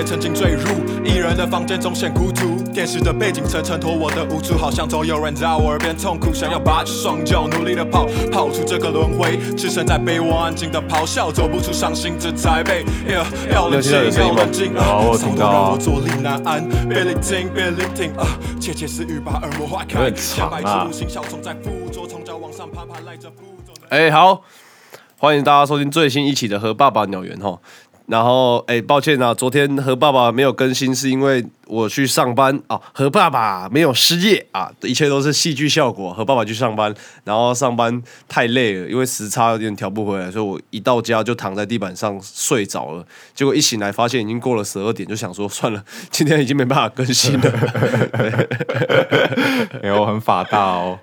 也曾经坠入一人的房间中显孤独。电视的背景层衬托我的无助，好像总有人在我耳边痛哭，想要拔起双脚努力的跑，跑出这个轮回。置身在被窝安静的咆哮，走不出伤心这才被。要冷静，要冷静啊！操都让我坐立难安，别聆听，别聆听啊！窃窃私语把耳膜划开，像百只无形小虫在附着，从脚往上爬，爬赖着负重。哎、好，欢迎大家收听最新一期的和爸爸鸟园哈。然后，哎、抱歉啊，昨天和爸爸没有更新，是因为我去上班啊。和爸爸没有失业啊，一切都是戏剧效果。和爸爸去上班，然后上班太累了，因为时差有点调不回来，所以我一到家就躺在地板上睡着了。结果一醒来发现已经过了十二点，就想说算了，今天已经没办法更新了。哎呦，很法大哦。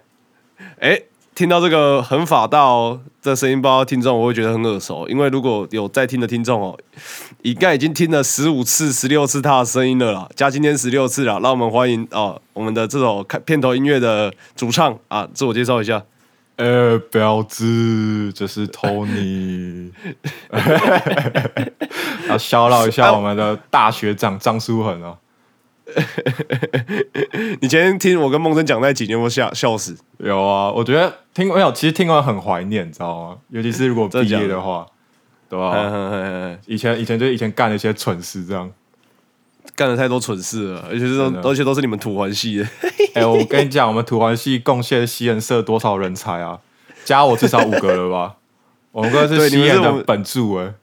哎，听到这个很法大哦的声音，不知道听众我会觉得很耳熟，因为如果有在听的听众哦，应该已经听了十五次、十六次他的声音了啦，加今天十六次了。让我们欢迎哦，我们的这首开片头音乐的主唱啊，自我介绍一下。呃，表子，这是 Tony。要笑闹一下 我们的大学长张书恒哦。你前天听我跟梦真讲那集，你有没有笑笑死？有啊，我觉得听没有，其实听完很怀念，你知道吗？尤其是如果毕业的话，对吧、以前以前就以前干了一些蠢事，这样。干了太多蠢事了，而且是而且都是你们土环系的。哎、我跟你讲，我们土环系贡献西人社多少人才啊？加我至少五个了吧？我们哥是对西人的本柱哎、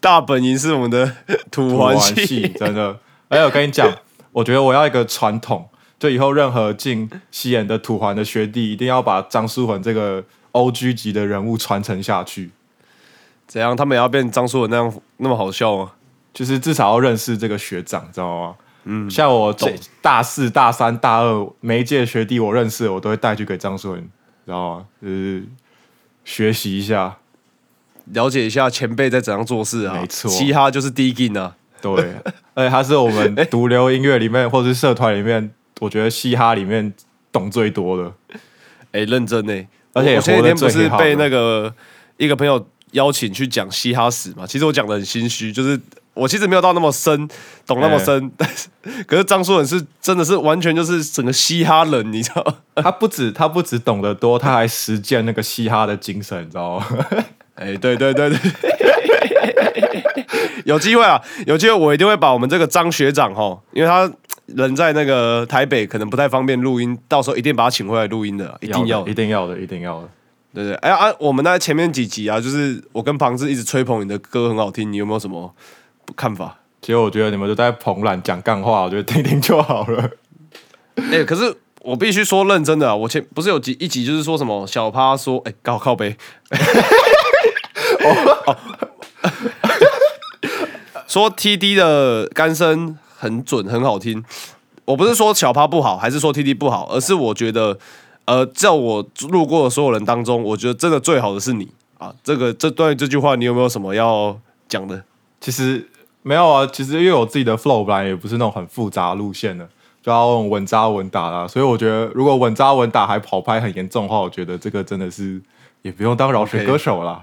大本营是我们的土土环环系系，真的。而且我跟你讲，我觉得我要一个传统，就以后任何进西演的土环的学弟，一定要把张书恒这个 O G 级的人物传承下去，怎样？他们也要变张书文那样那么好笑吗？就是至少要认识这个学长，知道吗？嗯，像我这大四、大三、大二每一届学弟我认识，我都会带去给张书恒，知道吗？就是学习一下。了解一下前辈在怎样做事啊。没错嘻哈就是第一劲啊。对，而且他是我们毒瘤音乐里面，或者是社团里面，我觉得嘻哈里面懂最多的。哎、认真呢、而且我前几天不是被那个一个朋友邀请去讲嘻哈史嘛？其实我讲的很心虚，就是我其实没有到那么深，懂那么深，但是 可是张书文是真的是完全就是整个嘻哈人，你知道吗？他不止他不止懂得多，他还实践那个嘻哈的精神，你知道吗？哎、对对对对。有机会啊，有机会我一定会把我们这个张学长哈，因为他人在那个台北，可能不太方便录音，到时候一定把他请回来录音的，一定要的一定要的，一定要的。对对，哎啊，我们那前面几集啊，就是我跟庞志一直吹捧你的歌很好听，你有没有什么看法？其实我觉得你们就在捧懒讲干话，我觉得听听就好了。哎、可是我必须说认真的啊，我前不是有几一集就是说什么小趴说，哎、高靠背，哦 说 TD 的干声很准，很好听。我不是说小趴不好，还是说 TD 不好，而是我觉得，呃，在我路过的所有人当中，我觉得真的最好的是你啊。这个这段这句话，你有没有什么要讲的？其实没有啊，其实因为我自己的 flow 本来也不是那种很复杂路线的，就要稳扎稳打啦。所以我觉得，如果稳扎稳打还跑拍很严重的话，我觉得这个真的是也不用当饶舌歌手啦。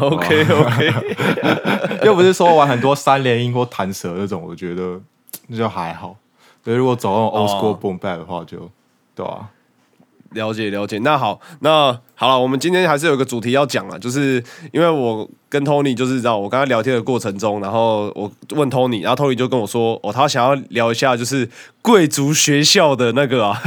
OK OK，又不是说玩很多三连音或弹舌那种，我觉得那就还好。所以如果走那种 old school 哦。boom bap 的话就，对啊，了解了解。那好，那好了，我们今天还是有个主题要讲啊，就是因为我跟 Tony 就是知道我跟他聊天的过程中，然后我问 Tony，然后 Tony 就跟我说，哦，他想要聊一下就是贵族学校的那个啊，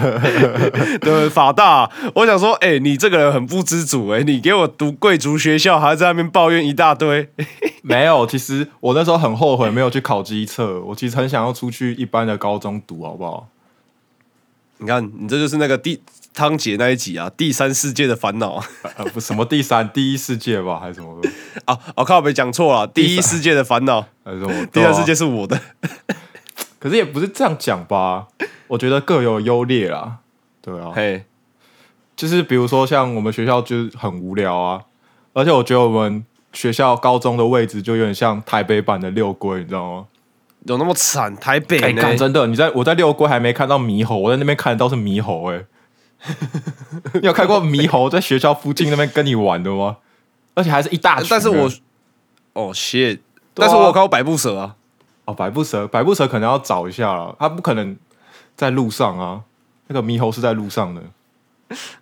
对法大。我想说，哎、你这个人很不知足哎、你给我读贵族学校，还在那边抱怨一大堆。没有。其实我那时候很后悔没有去考机测，我其实很想要出去一般的高中读，好不好？你看，你这就是那个第汤姐那一集啊，第三世界的烦恼啊。呃，不，什么第三第一世界吧，还是什么的？哦，我靠，没讲错了，第一世界的烦恼，还是什么？第二世界是我的。可是也不是这样讲吧？我觉得各有优劣啦。对啊，嘿，就是比如说像我们学校就是很无聊啊，而且我觉得我们学校高中的位置就有点像台北版的六龟，你知道吗？有那么惨？台北哎、呢？干真的，你在我在六龟还没看到猕猴，我在那边看得到是猕猴、哎，你有看过猕猴在学校附近那边跟你玩的吗？而且还是一大群。但是我，哦 shit，但是我有看过百步蛇啊，哦，百步蛇，百步蛇可能要找一下了，它不可能在路上啊。那个猕猴是在路上的，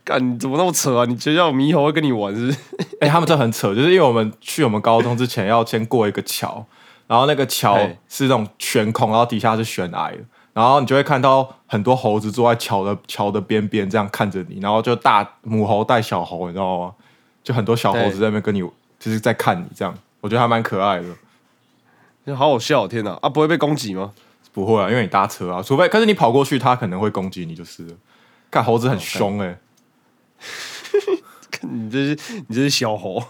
干你怎么那么扯啊？你学校有猕猴会跟你玩是不是？哎、他们这很扯，就是因为我们去我们高中之前要先过一个桥，然后那个桥是那种悬空，然后底下是悬崖的，然后你就会看到很多猴子坐在桥的桥的边边这样看着你，然后就大母猴带小猴，你知道吗？就很多小猴子在那边跟你，就是在看你这样，我觉得还蛮可爱的。好好笑，天哪！啊，不会被攻击吗？不会啊，因为你搭车啊，除非可是你跑过去，它可能会攻击你就是了。看猴子很凶哎、你这是你这是小猴。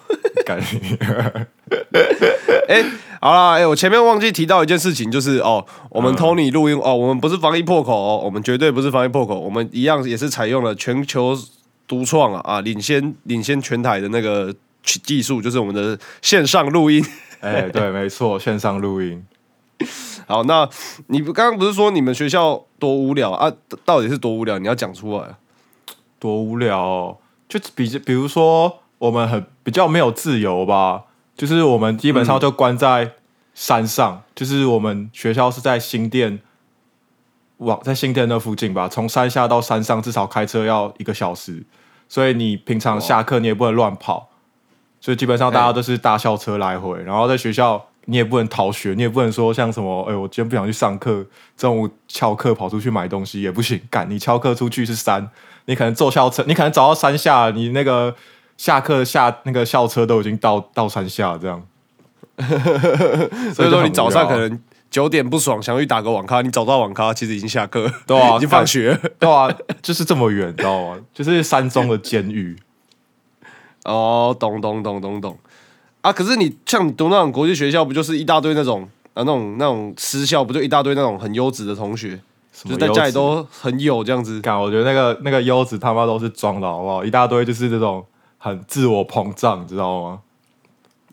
感觉 哎、好啦，哎、我前面忘记提到一件事情，就是哦，我们 Tony 录音、哦，我们不是防疫破口哦，我们绝对不是防疫破口，我们一样也是采用了全球独创啊啊，领先领先全台的那个技术，就是我们的线上录音。哎、对，没错，线上录音。好，那你刚刚不是说你们学校多无聊啊？到底是多无聊？你要讲出来。多无聊、哦，就比比如说我们很比较没有自由吧，就是我们基本上就关在山上，就是我们学校是在新店，往在新店那附近吧，从山下到山上至少开车要一个小时，所以你平常下课你也不能乱跑，所以基本上大家都是搭校车来回，然后在学校。你也不能逃学，你也不能说像什么，哎、我今天不想去上课，中午翘课跑出去买东西也不行。干你翘课出去是山，你可能坐校车，你可能走到山下，你那个下课下那个校车都已经到到山下这样。所以说你早上可能能九点不爽，想去打个网咖，你找到网咖其实已经下课，对啊已经放学了。对啊，就是这么远，你知道吗？就是山中的监狱。哦，懂懂懂懂懂啊！可是你像你读那种国际学校，不就是一大堆那种啊那种那种私校，不就一大堆那种很优质的同学，就是在家里都很有这样子。感，我觉得那个那个优质他妈都是装的，好不好？一大堆就是这种很自我膨胀，你知道吗？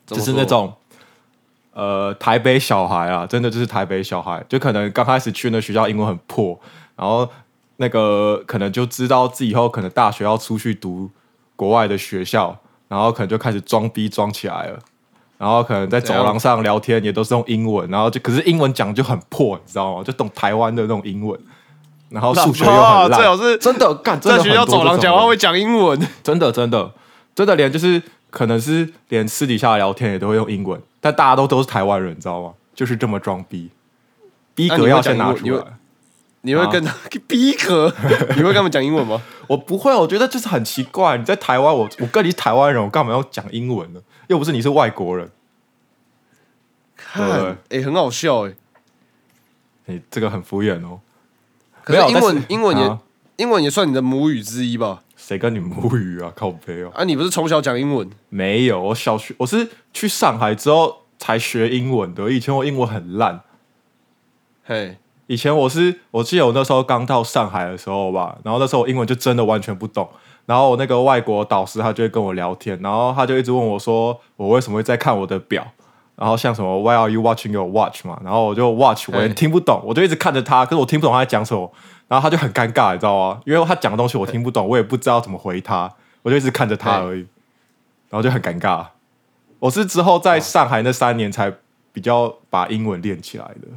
就是那种呃台北小孩啊，真的就是台北小孩，就可能刚开始去那学校英文很破，然后那个可能就知道自己以后可能大学要出去读国外的学校，然后可能就开始装逼装起来了。然后可能在走廊上聊天也都是用英文，然后就可是英文讲就很破，你知道吗？就懂台湾的那种英文，然后数学又哇很烂，最好是真的干，在学校走廊讲话会讲英文，真的真的真的连就是可能是连私底下聊天也都会用英文，但大家都都是台湾人，你知道吗？就是这么装逼，逼格要先拿出来。你会跟他逼格，你会跟他们讲英文吗？我不会，我觉得就是很奇怪。你在台湾，我我跟你是台湾人，我干嘛要讲英文呢？又不是你是外国人，看，哎，很好笑哎。你这个很敷衍哦。可是英没有但是文英文也啊英文也算你的母语之一吧？谁跟你母语啊？靠背哦。啊，你不是从小讲英文？没有，我小学我是去上海之后才学英文的。以前我英文很烂，嘿，以前我是我记得我那时候刚到上海的时候吧，然后那时候我英文就真的完全不懂。然后我那个外国导师他就会跟我聊天，然后他就一直问我说我为什么会在看我的表，然后像什么 Why are you watching your watch 嘛，然后我就 watch 我也听不懂，我就一直看着他，可是我听不懂他在讲什么，然后他就很尴尬，你知道吗？因为他讲的东西我听不懂，我也不知道怎么回他，我就一直看着他而已，然后就很尴尬。我是之后在上海那三年才比较把英文练起来的，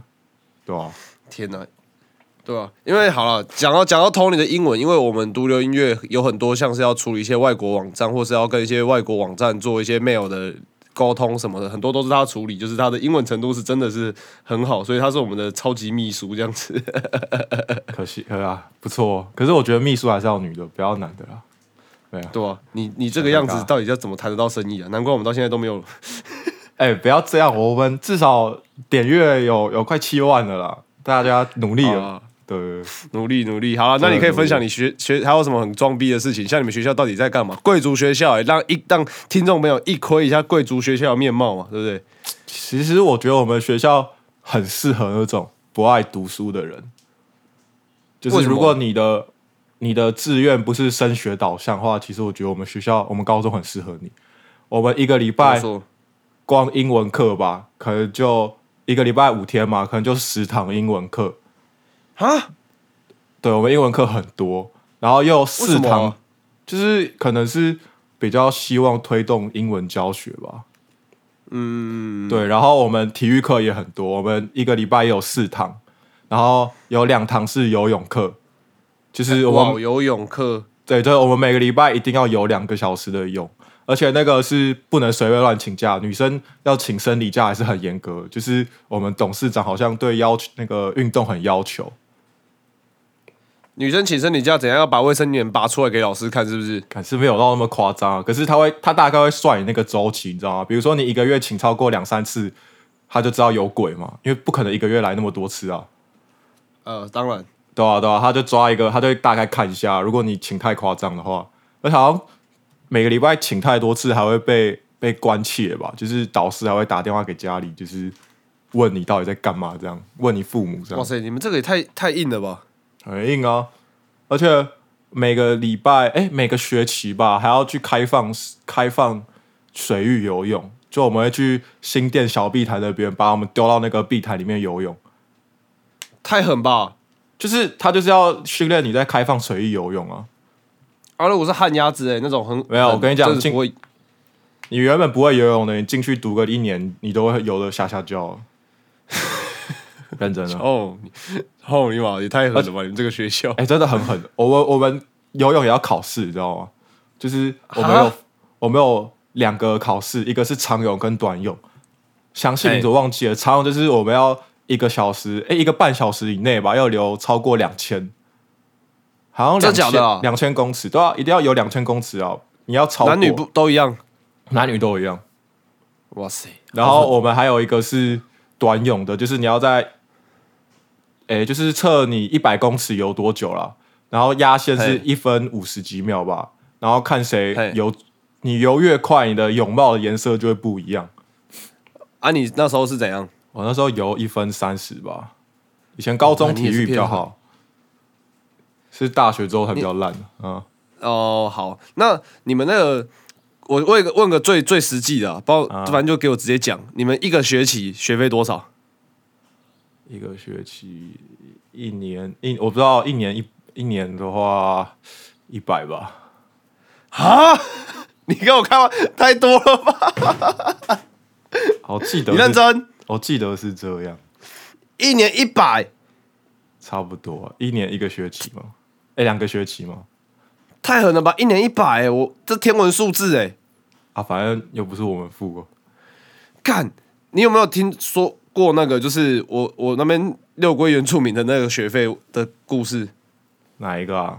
对吧、天哪！对啊，因为好了，讲到讲到 Tony 的英文，因为我们独流音乐有很多像是要处理一些外国网站，或是要跟一些外国网站做一些 mail 的沟通什么的，很多都是他处理，就是他的英文程度是真的是很好，所以他是我们的超级秘书这样子。可惜，呃啊，不错。可是我觉得秘书还是要女的，不要男的啦。对啊，对啊，你你这个样子到底要怎么谈得到生意啊？难怪我们到现在都没有。哎、不要这样，我们至少点阅有有快七万了啦，大家努力了。啊对 努力努力，好了，那你可以分享你学学还有什么很装逼的事情？像你们学校到底在干嘛？贵族学校、欸，让一让听众朋友一窥一下贵族学校的面貌嘛，对不对？其实我觉得我们学校很适合那种不爱读书的人，就是如果你的你的志愿不是升学导向的话，其实我觉得我们学校我们高中很适合你。我们一个礼拜光英文课吧，可能就一个礼拜五天嘛，可能就十堂英文课。啊？对我们英文课很多，然后又四堂，就是可能是比较希望推动英文教学吧。嗯，对。然后我们体育课也很多，我们一个礼拜有四堂，然后有两堂是游泳课，就是我们游泳课，对对，我们每个礼拜一定要游两个小时的泳，而且那个是不能随便乱请假，女生要请生理假还是很严格，就是我们董事长好像对要求那个运动很要求。女生请生理假怎样要把卫生棉拔出来给老师看，是不是？可是没有到那么夸张啊，可是他会，他大概会算你那个周期，你知道吗？比如说你一个月请超过两三次，他就知道有鬼嘛，因为不可能一个月来那么多次啊。呃，当然，对啊，对啊，他就抓一个，他就大概看一下，如果你请太夸张的话，而且好像每个礼拜请太多次，还会被被关切吧？就是导师还会打电话给家里，就是问你到底在干嘛，这样问你父母这样。哇塞，你们这个也太太硬了吧？很硬啊，而且每个礼拜，哎、每个学期吧，还要去开放开放水域游泳，就我们会去新店小碧潭那边，把我们丢到那个碧潭里面游泳，太狠吧？就是他就是要训练你在开放水域游泳啊。啊，如果是旱鸭子哎，那种很没有我跟你讲你原本不会游泳的，你进去读个一年，你都会游的下下叫。认真的，哦，你哦你妈也太狠了吧！你们这个学校哎、真的很狠。我们我们游泳也要考试，你知道吗？就是我们有啊我们有两个考试，一个是长泳跟短泳。详细哎名字我忘记了，长泳就是我们要一个小时，哎、一个半小时以内吧，要游超过两千，好像两千两千公尺，都要，一定要游两千公尺哦！你要超男女不都一样？男女都一样。哇塞！然后我们还有一个是短泳的，就是你要在，诶，就是测你一百公尺游多久啦，然后压线是一分五十几秒吧，然后看谁游，你游越快，你的泳帽的颜色就会不一样。啊，你那时候是怎样？我那时候游一分三十吧，以前高中体育比较好，是大学之后才比较烂嗯，哦，好，那你们那个，我问个问个最最实际的、啊，包啊反正就给我直接讲，你们一个学期学费多少？一个学期一年一我不知道一年一一年的话一百吧，啊？你给我看完太多了吧？我记得你认真？我记得是这样。一年一百，差不多、啊，一年一个学期吗？哎、两个学期吗？太狠了吧？一年一百、我这天文数字哎、啊，反正又不是我们付过。干，你有没有听说过那个？就是我我那边六龟原住民的那个学费的故事？哪一个啊？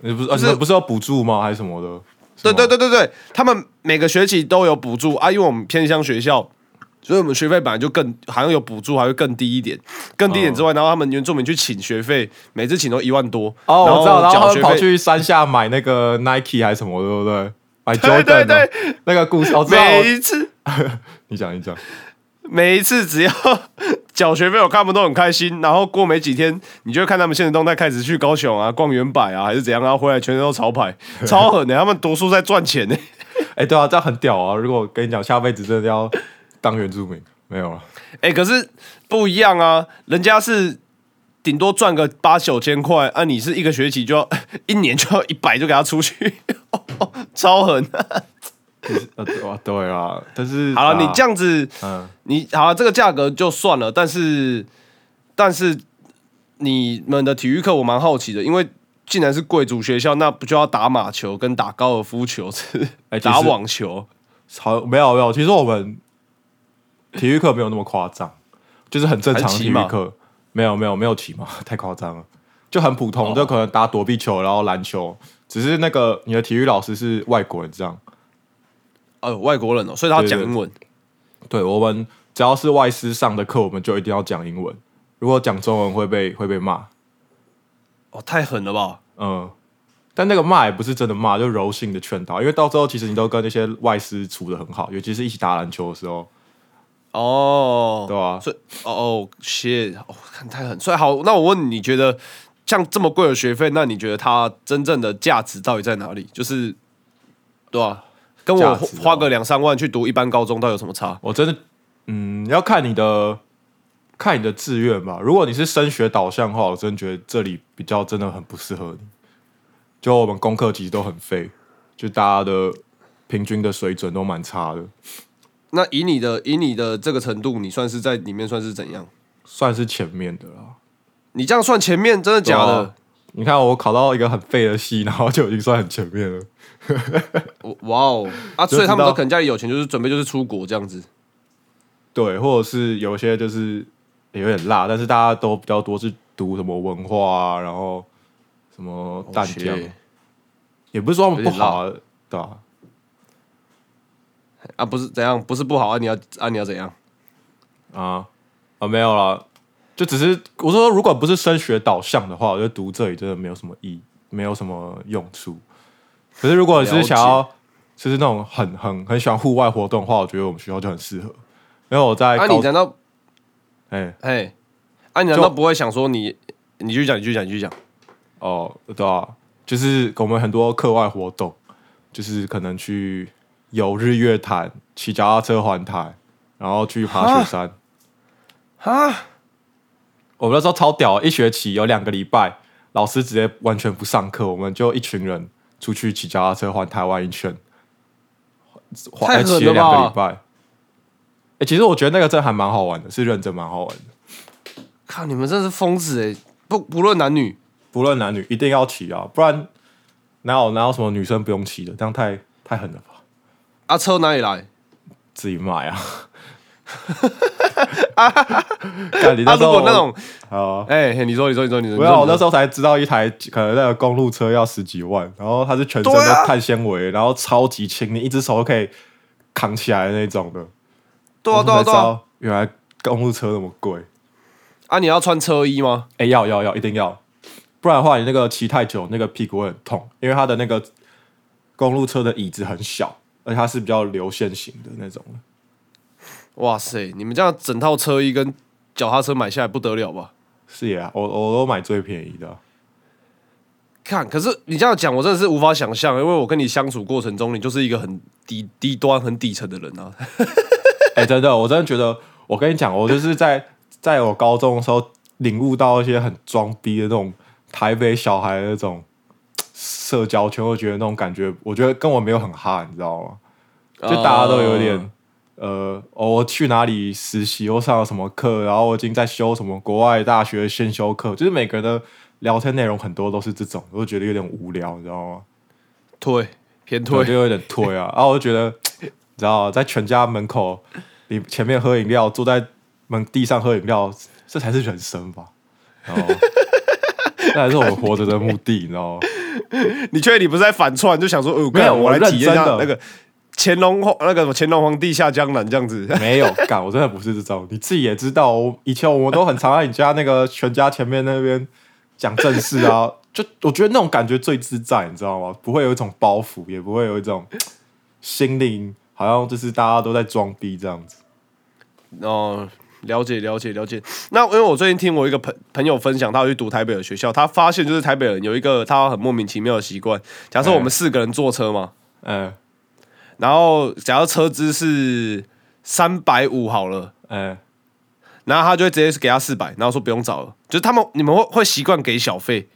你不是、啊、是你们不是要补助吗？还是什么的？对对对，对对对，他们每个学期都有补助啊，因为我们偏乡学校，所以我们学费本来就更好像有补助，还会更低一点，更低一点之外，然后他们原住民去请学费，每次请都一万多。哦，我知道，然后他们缴学费，跑去山下买那个 Nike 还是什么，对不对？买 Jordan 对哦对那个故事，我知道。每一次 你讲，你讲。每一次只要 缴学费，我看他们都很开心。然后过没几天，你就会看他们现实动态开始去高雄啊、逛原百啊，还是怎样，然后回来全身都潮牌，超狠的。他们读书在赚钱呢。哎、对啊，这样很屌啊！如果我跟你讲，下辈子真的要当原住民，没有了。哎、可是不一样啊，人家是顶多赚个八九千块，啊，你是一个学期就要一年就要一百就给他出去，超狠。呃，对啊，对啊，但是好了，啊你这样子，嗯，你好了，这个价格就算了，但是但是你们的体育课我蛮好奇的，因为既然是贵族学校，那不就要打马球跟打高尔夫球，是哎打网球？好，没有没有，其实我们体育课没有那么夸张，就是很正常体育课，没有没有没有骑马，太夸张了，就很普通，哦。就可能打躲避球，然后篮球，只是那个你的体育老师是外国人这样，呃，外国人哦，所以他讲英文。对我们只要是外师上的课，我们就一定要讲英文，如果讲中文会被会被骂，哦，太狠了吧！嗯。但那个骂也不是真的骂，就柔性的劝导，因为到最后其实你都跟那些外师处的很好，尤其是一起打篮球的时候，哦，对啊、所以哦哦，shit，哦，看太狠。所以好，那我问你，你觉得像这么贵的学费，那你觉得它真正的价值到底在哪里？就是对吧、跟我花个两三万去读一般高中，到底有什么差？我真的，嗯，要看你的看你的志愿吧。如果你是升学导向的话，我真的觉得这里比较真的很不适合你。就我们功课其实都很废，就大家的平均的水准都蛮差的。那以你的以你的这个程度，你算是在里面算是怎样？算是前面的啦。你这样算前面，真的假的啊？你看我考到一个很废的系，然后就已经算很前面了。我 哇哦啊！所以他们都可能家里有钱，就是准备就是出国这样子。对，或者是有些就是有点辣，但是大家都比较多是读什么文化啊，然后什么淡江，学也不是说他们不好啊，对吧、啊，不是怎样，不是不好啊，你要啊你要怎样？啊？啊没有啦，就只是我说，如果不是升学导向的话，我觉得读这里真的没有什么意义，没有什么用处。可是如果你是想要就是那种很很很喜欢户外活动的话，我觉得我们学校就很适合。因为我在啊，高你难道哎哎，啊你难道不会想说你你继续讲，你继续讲，你继续讲？哦对啊，就是我们很多课外活动，就是可能去游日月潭、骑脚踏车环台，然后去爬雪山。啊，我们那时候超屌，一学期有两个礼拜，老师直接完全不上课，我们就一群人出去骑脚踏车环台湾一圈，环太狠了哎骑了两个吧礼拜。哎、其实我觉得那个真的还蛮好玩的，是认真蛮好玩的。靠，你们真是疯子哎！不不论男女，不论男女，一定要骑啊，不然哪有哪有什么女生不用骑的？这样太太狠了吧？啊车哪里来？自己买啊！那时候如果那种啊，哎，嘿你说你说你说你说，我那时候候才知道一台可能那个公路车要十几万，然后它是全身对啊都碳纤维，然后超级轻，你一只手都可以扛起来的那种的。对啊我对啊对啊，才知道原来公路车那么贵。啊你要穿车衣吗？哎、要要要，一定要，不然的话你那个骑太久，那个屁股会很痛，因为它的那个公路车的椅子很小，而且它是比较流线型的那种的。哇塞，你们这样整套车衣跟脚踏车买下来不得了吧？是呀、我我都买最便宜的啊。看，可是你这样讲，我真的是无法想象，因为我跟你相处过程中，你就是一个很低低端、很底层的人啊。哎、真的，我真的觉得，我跟你讲，我就是在在我高中的时候领悟到一些很装逼的那种台北小孩的那种社交圈，我觉得那种感觉，我觉得跟我没有很哈，你知道吗？就大家都有点。哦呃，哦，我去哪里实习，我上了什么课，然后我已经在修什么国外大学先修课，就是每个人的聊天内容很多都是这种，我就觉得有点无聊，你知道吗？退偏退，就，有点推啊。然后我就觉得，你知道，在全家门口，你前面喝饮料，坐在门地上喝饮料，这才是人生吧？然后，那才是我们活着的目的，你知道吗？你确定你不是在反串？就想说，呃，没有我来体验一下那个乾隆皇那个什么乾隆皇帝下江南这样子。没有干，我真的不是这种。你自己也知道，我以前我们都很常在你家那个全家前面那边讲正事啊，就我觉得那种感觉最自在，你知道吗？不会有一种包袱，也不会有一种心灵好像就是大家都在装逼这样子。哦，了解了解了解。那因为我最近听我一个朋朋友分享，他有去读台北的学校，他发现就是台北人有一个他很莫名其妙的习惯。假设我们四个人坐车嘛，嗯然后假如车资是三百五好了。嗯，然后他就会直接给他四百，然后说不用找了。就是他们你们会会习惯给小费，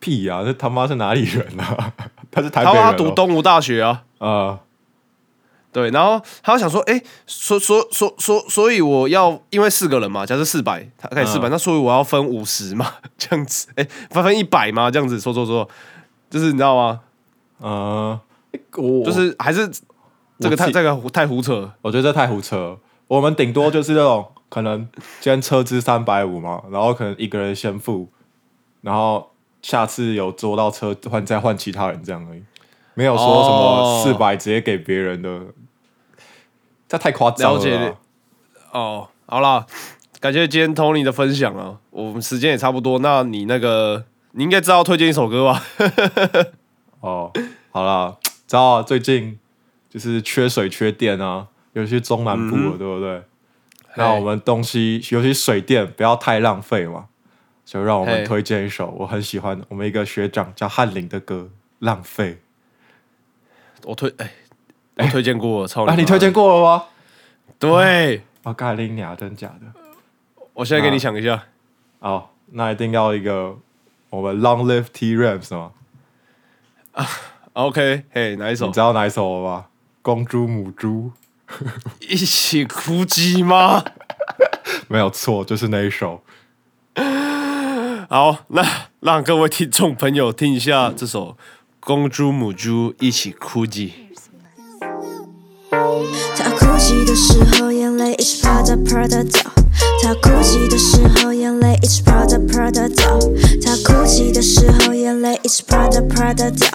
屁呀、这他妈是哪里人啊？他是台他说他北人、哦。读东吴大学啊，呃，对，然后他就想说，哎，所所所所，所以我要因为四个人嘛，假设四百，他给四百、嗯那所以我要分五十嘛，这样子，哎，分分一百嘛，这样子说说说，就是你知道吗？呃，我就是还是这个太这个太胡扯了，我觉得这太胡扯了。我们顶多就是那种可能今天车资三百五嘛，然后可能一个人先付，然后下次有坐到车换再换其他人这样而已，没有说什么哦四百直接给别人的，这太夸张了了解。哦，好啦，感谢今天 Tony 的分享啊，我们时间也差不多，那你那个你应该知道推荐一首歌吧？哦，好啦，知道啊最近就是缺水缺电啊，尤其中南部了，对不对？那我们东西，尤其水电不要太浪费嘛，就让我们推荐一首我很喜欢我们一个学长叫翰林的歌《浪费我推哎，我推荐过了，操》啊，妈你推荐过了吗？对，我盖林鸟，真假的？我现在给你想一下，哦，那一定要一个我们 Long Live T Rams 吗？OK，嘿，哪一首你知？道哪一首了吗？公猪母猪，一起哭鸡吗？没有错，就是那一首。好，那让各位听众朋友听一下这首《公猪母猪一起哭泣》。他哭泣的时候，眼泪一直啪嗒啪嗒掉。他哭泣的时候，眼泪一直啪嗒啪嗒掉。他哭泣的时候，眼泪一直啪嗒啪嗒掉。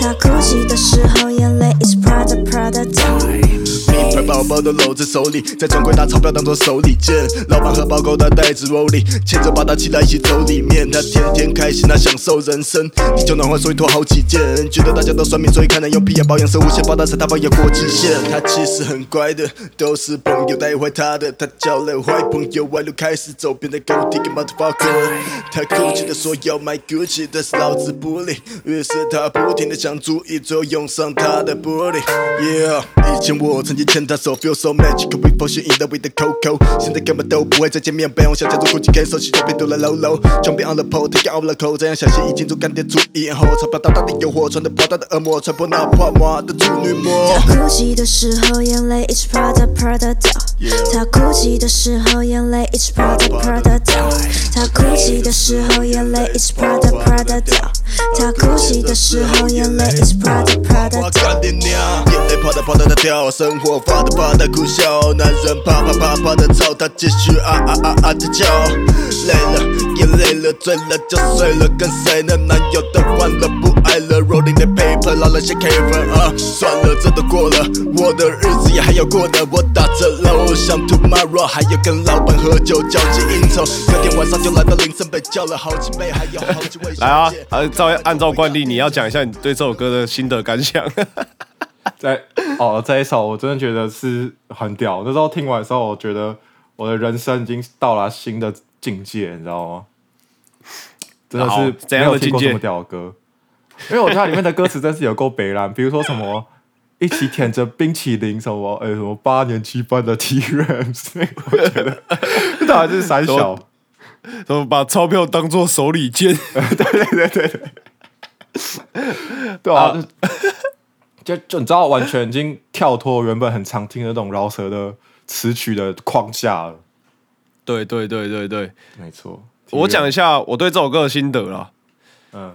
他哭泣的时候，眼泪一直啪嗒啪嗒掉。名牌包包都搂在手里，在专柜拿钞票当做手里剑。老板和包狗的袋子 rolling，牵着八大起来一起走里面。他天天开心，他享受人生。地球暖化，所以脱好几件。觉得大家都算命，所以看他用皮牙保养，色无限发达，使他发扬过极限。他其实很乖的，都是朋友带坏他的。他交了坏朋友，歪路开始走，变得 go digging motherfucker。他哭泣的说要买 Gucci，但是老子不理。于是他不停的想主意，最后用上他的玻璃。Yeah，以前我曾经牵他手，feel so magical，we fall in love with the coco。现在根本都不会再见面，被我想加入估计可以收起照片丢了 low low。on the pole，take out the code，这样小心已经做干爹注意眼后，钞票大大的诱惑，穿着破大的恶魔，穿破那破魔的处女膜。他哭泣的时候，眼泪一直啪嗒啪嗒掉。他哭泣的时候，眼泪一直啪嗒啪嗒掉。他哭泣的时候，眼泪一直啪嗒啪嗒掉。他哭泣的时候，眼泪一直啪嗒啪嗒我掉。干你娘！眼泪啪嗒啪嗒的掉，生活发的发的苦笑，男人啪啪啪啪的吵，他继续啊啊啊啊的叫。累了累了，醉了就睡了，跟谁呢？男友的换了不爱了，rolling the paper，捞了些 K 分啊，算了，这都过了，我的日子也还要过呢。我打着楼想 tomorrow，还要跟老板喝酒，交际应酬，隔天晚上就来到凌晨，被叫了好几杯，还有好几位来啊姐。，呃，照按照惯例，你要讲一下你对这首歌的心得感想。在哦，这一首我真的觉得是很屌。那时候听完的时候，我觉得我的人生已经到了新的境界，你知道吗？真的是怎样的境界？没有听过这么屌的歌，因为我觉得它里面的歌词真是有够北蓝，比如说什么一起舔着冰淇淋，什么呃什么八年七班的 T Rams，我觉得这到底是三小，怎么把钞票当做手里剑？对对对对，对。啊，就就就你知道，完全已经跳脱原本很常听的那种饶舌的词曲的框架了。对对对对对，没错，我讲一下我对这首歌的心得啦。嗯，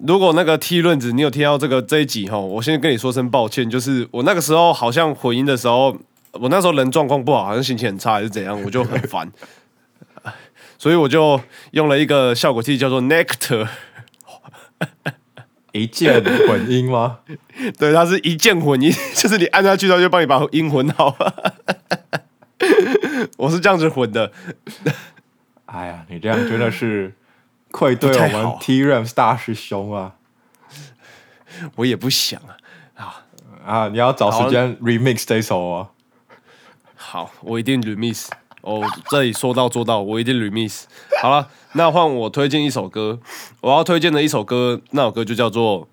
如果那个 T 论子你有听到这个这一集哈，我先跟你说声抱歉，就是我那个时候好像混音的时候，我那时候人状况不好，好像心情很差还是怎样，我就很烦，所以我就用了一个效果器叫做 Nectar，一键混音吗？对，它是一键混音，就是你按下去，它就帮你把音混好。我是这样子混的，哎呀，你这样真的是 愧对我们不太好 T Rams 大师兄啊！我也不想啊。啊，你要找时间 remix 这首啊！好，我一定 remix。哦，这里说到做到，我一定 remix。好了，那换我推荐一首歌，我要推荐的一首歌，那首歌就叫做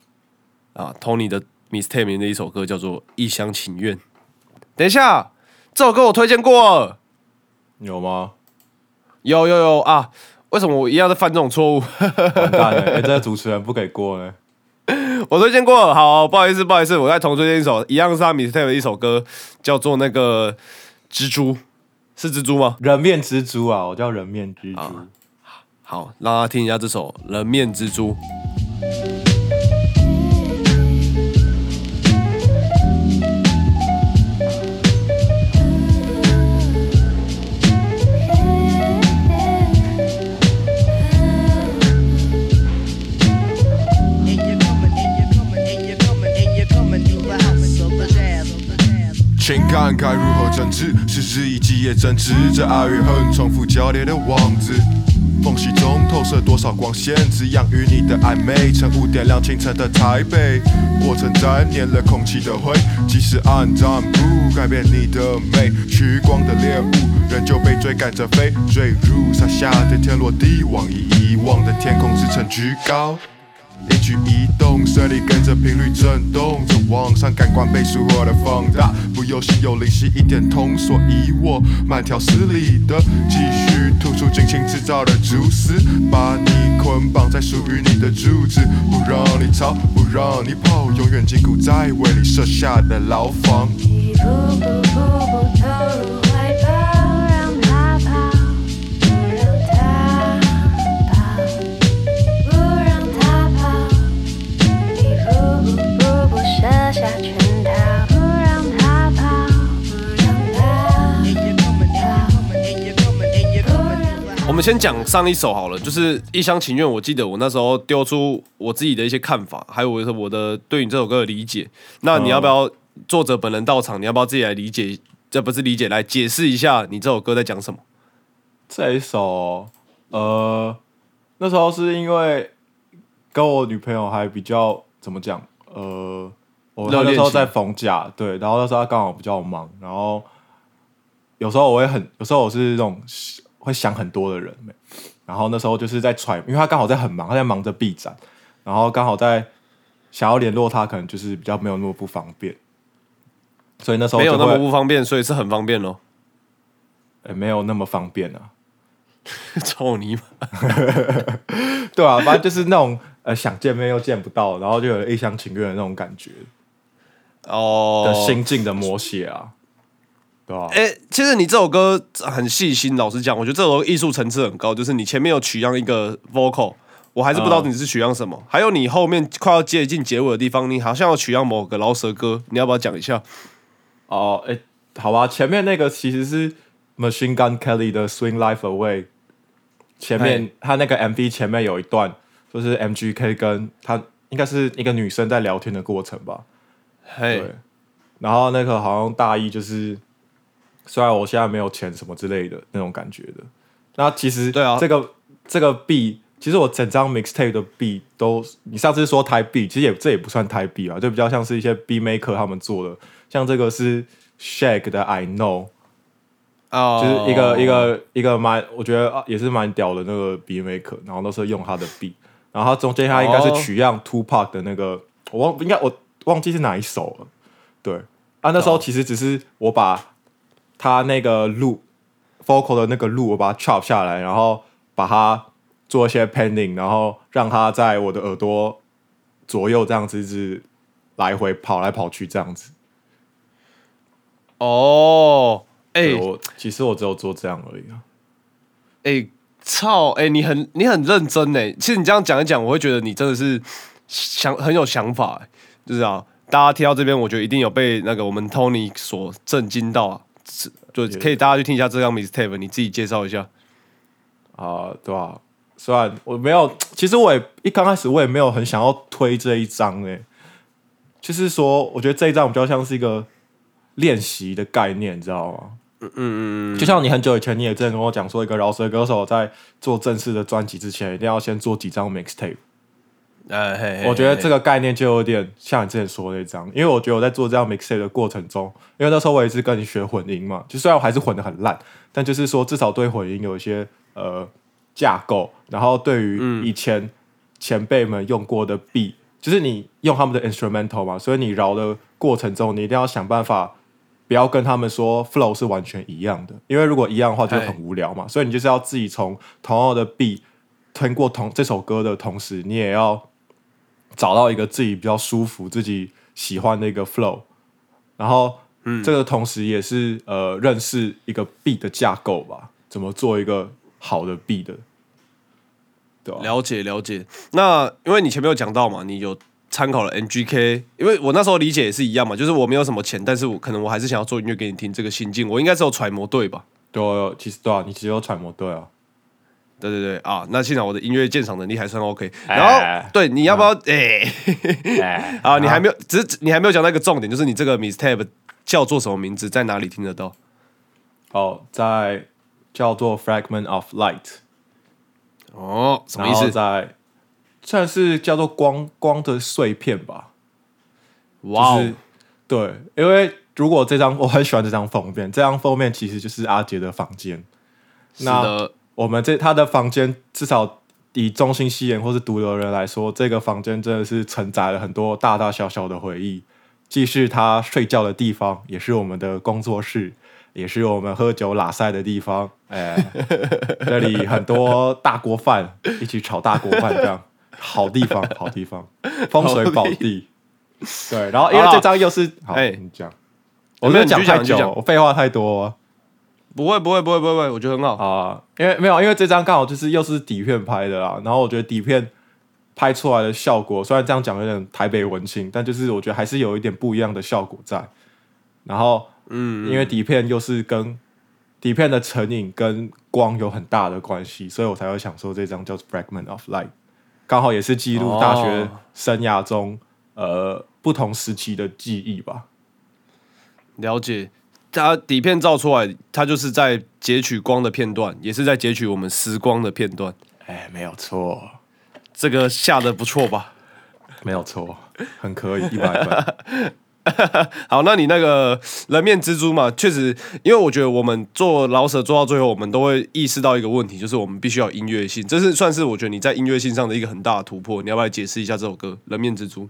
啊 Tony 的 Mistake 里面的一首歌叫做《一厢情愿》。等一下，这首歌我推荐过，有吗？有有有啊！为什么我一样在犯这种错误？完蛋了！哎、这个主持人不给过呢。我推荐过，好，不好意思，不好意思，我再重推荐一首，一样是他 Mistake 的一首歌，叫做那个蜘蛛，是蜘蛛吗？人面蜘蛛啊，我叫人面蜘蛛。啊好，让大家听一下这首《人面蜘蛛》。情感该如何整治？是日以继夜争执这爱与恨重复交叠的网子，缝隙中透射多少光线，滋养与你的暧昧，晨雾点亮清晨的台北。过程沾粘了空气的灰，即使暗淡不改变你的美，趋光的猎物仍旧被追赶着飞，坠入撒下的天落地，网以遗忘的天空之城居高。一举一动，身体跟着频率震动从网上，感官倍数我的放大，不游戏有灵犀一点通，所以我慢条斯理的继续吐出精心制造的蛛丝，把你捆绑在属于你的柱子，不让你逃，不让你跑，永远禁锢在为你设下的牢房。我们先讲上一首好了，就是一厢情愿。我记得我那时候丢出我自己的一些看法，还有我的我的对你这首歌的理解。那你要不要作者本人到场？你要不要自己来理解？这不是理解，来解释一下你这首歌在讲什么？这一首，呃，那时候是因为跟我女朋友还比较怎么讲，呃，我那时候在逢假，对，然后那时候她刚好比较忙，然后有时候我会很，有时候我是那种会想很多的人，然后那时候就是在揣，因为他刚好在很忙，他在忙着 B 展，然后刚好在想要联络他，可能就是比较没有那么不方便，所以那时候没有那么不方便，所以是很方便咯。呃没有那么方便啊。操你妈！对啊，反正就是那种呃想见面又见不到，然后就有一厢情愿的那种感觉哦的心境的摹写啊，对吧、哎、其实你这首歌很细心，老实讲，我觉得这首歌艺术层次很高。就是你前面有取样一个 vocal，我还是不知道嗯你是取样什么。还有你后面快要接近结尾的地方，你好像要取样某个饶舌歌，你要不要讲一下？哦，哎、好吧，前面那个其实是 Machine Gun Kelly 的 Swing Life Away，前面他那个 MV 前面有一段，就是 MGK 跟他应该是一个女生在聊天的过程吧，嘿，，然后那个好像大意就是，虽然我现在没有钱什么之类的那种感觉的。那其实对啊。这个这个币其实我整张 mixtape 的币都，你上次说台币其实也这也不算台币啊，就比较像是一些 B maker 他们做的，像这个是 Shake 的 I Know，哦。就是一个、一个一个蛮，我觉得啊也是蛮屌的那个 B maker，然后都是用他的 B，然后他中间他应该是哦。取样 Two Pac 的那个，我忘应该我忘记是哪一首了，对。啊，那时候其实只是我把他那个路 vocal 的那个路，我把它 chop 下来，然后把它做一些 pending，然后让它在我的耳朵左右这样子一直来回跑来跑去这样子。哦，哎、对我其实我只有做这样而已啊。哎、操！哎、你很你很认真呢。其实你这样讲一讲，我会觉得你真的是想很有想法、欸，就是啊，大家听到这边，我觉得一定有被那个我们 Tony 所震惊到啊。是就可以大家去听一下这张 mixtape，你自己介绍一下。啊、对吧、虽然我没有，其实我也一刚开始我也没有很想要推这一张诶、就是说，我觉得这一张比较像是一个练习的概念，你知道吗？嗯嗯嗯，就像你很久以前你也之前跟我讲说，一个饶舌歌手在做正式的专辑之前，一定要先做几张 mixtape。哎嘿嘿我觉得这个个概念就有点像你之前说的那张，因为我觉得我在做这样 mixtape 的过程中，因为那时候我也是跟你学混音嘛，就虽然我还是混的很烂，但就是说至少对混音有一些呃架构，然后对于以前前辈们用过的 beat，、就是你用他们的 instrumental 嘛，所以你饶的过程中，你一定要想办法不要跟他们说 flow 是完全一样的，因为如果一样的话就很无聊嘛，所以你就是要自己从同样的 beat 听过同这首歌的同时，你也要找到一个自己比较舒服、自己喜欢的一个 flow，然后，这个同时也是呃认识一个 beat 的架构吧，怎么做一个好的 beat 的，对吧、了解了解。那因为你前面有讲到嘛，你有参考了 NGK，因为我那时候理解也是一样嘛，就是我没有什么钱，但是我可能我还是想要做音乐给你听，这个心境我应该是有揣摩对吧？对啊，其实对啊，你只有揣摩对啊，对对对啊，那现场我的音乐鉴赏能力还算 OK。哎然后对，你要不要？哎、哎 啊，你还没有，只是你还没有讲到一个重点，就是你这个 mistake 叫做什么名字，在哪里听得到？哦，在叫做 Fragment of Light，哦，什么意思？在算是叫做光光的碎片吧，哇哦就是，对，因为如果这张我很喜欢这张封面，这张封面其实就是阿杰的房间。是那的，我们这他的房间，至少以中心吸眼或是毒瘤人来说，这个房间真的是承载了很多大大小小的回忆，既是他睡觉的地方，也是我们的工作室，也是我们喝酒拉塞的地方。哎，这里很多大锅饭，一起炒大锅饭，这样好地方，好地方，风水宝地。对，然后因为这张又是好，哎你讲我没有讲太久，废话太多啊不会不会不会不会不会，我觉得很好。啊，因为没有，因为这张刚好就是又是底片拍的啦，然后我觉得底片拍出来的效果，虽然这样讲有点台北文青，但就是我觉得还是有一点不一样的效果在。然后，嗯，因为底片又是跟底片的成影跟光有很大的关系，所以我才会想说这张叫《Fragment of Light》，刚好也是记录大学哦生涯中、呃不同时期的记忆吧。了解，它底片照出来，它就是在截取光的片段，也是在截取我们时光的片段。哎，没有错，这个下的不错吧？没有错，很可以，一百分。好，那你那个人面蜘蛛嘛，确实，因为我觉得我们做老舍做到最后，我们都会意识到一个问题，就是我们必须要有音乐性，这是算是我觉得你在音乐性上的一个很大的突破。你要不要来解释一下这首歌《人面蜘蛛》？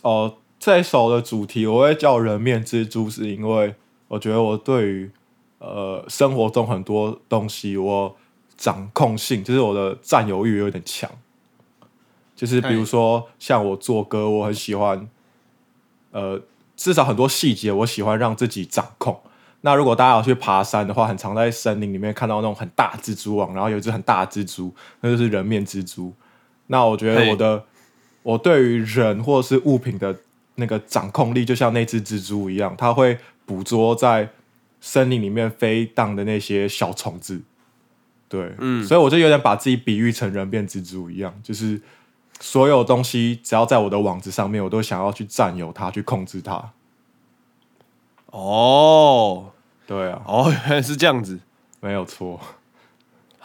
哦，这一首的主题我会叫人面蜘蛛，是因为我觉得我对于呃生活中很多东西我掌控性，就是我的占有欲有点强。就是比如说像我做歌，我很喜欢，呃，至少很多细节我喜欢让自己掌控。那如果大家有去爬山的话，很常在森林里面看到那种很大蜘蛛网，然后有一只很大蜘蛛，那就是人面蜘蛛。那我觉得我的我对于人或者是物品的那个掌控力，就像那只蜘蛛一样，它会捕捉在森林里面飞荡的那些小虫子。对，嗯，所以我就有点把自己比喻成人变蜘蛛一样，就是所有东西只要在我的网子上面，我都想要去占有它，去控制它。哦对啊，哦，原来是这样子。没有错。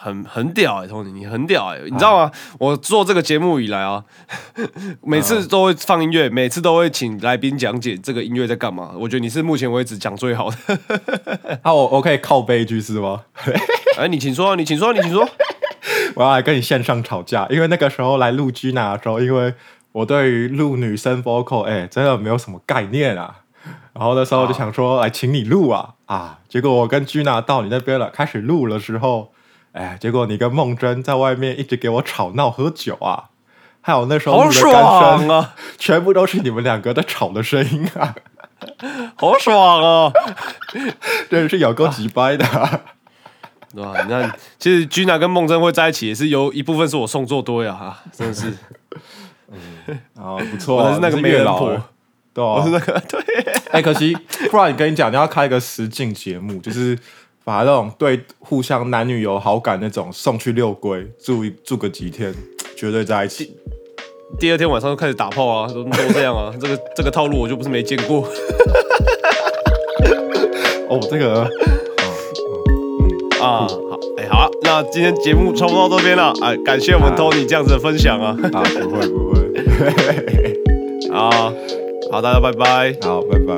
很很屌哎、欸、，Tony，你很屌哎、你知道吗？我做这个节目以来啊，每次都会放音乐，每次都会请来宾讲解这个音乐在干嘛。我觉得你是目前为止讲最好的。那、我我可以靠背一句是吗？哎，你请说，你请说，你请说。我要来跟你线上吵架，因为那个时候来录 Gina 的时候，因为我对于录女生 vocal 哎、真的没有什么概念啊。然后那时候就想说，来请你录啊啊！结果我跟 Gina 到你那边了，开始录的时候，哎，结果你跟梦真在外面一直给我吵闹喝酒啊，还有那时候好录的干声，爽啊，全部都是你们两个在吵的声音啊，好爽啊！真是有够急掰的。啊、对吧？你看，其实 Gina 跟梦真会在一起，也是有一部分是我送做多呀，哈，真的是，啊，不错、啊，我是那个月老，对啊，我是那个 对，哎、可惜，不然你跟你讲，你要开一个实境节目，就是把那种对互相男女有好感那种送去六龟住一住个几天，绝对在一起。第二天晚上就开始打炮啊，都都这样啊，这个这个套路我就不是没见过。哦，这个啊，好，哎、好啊，那今天节目差不多到这边了，哎、感谢我们 Tony 这样子的分享啊，啊，不会不会，啊，好，大家拜拜。好，拜拜。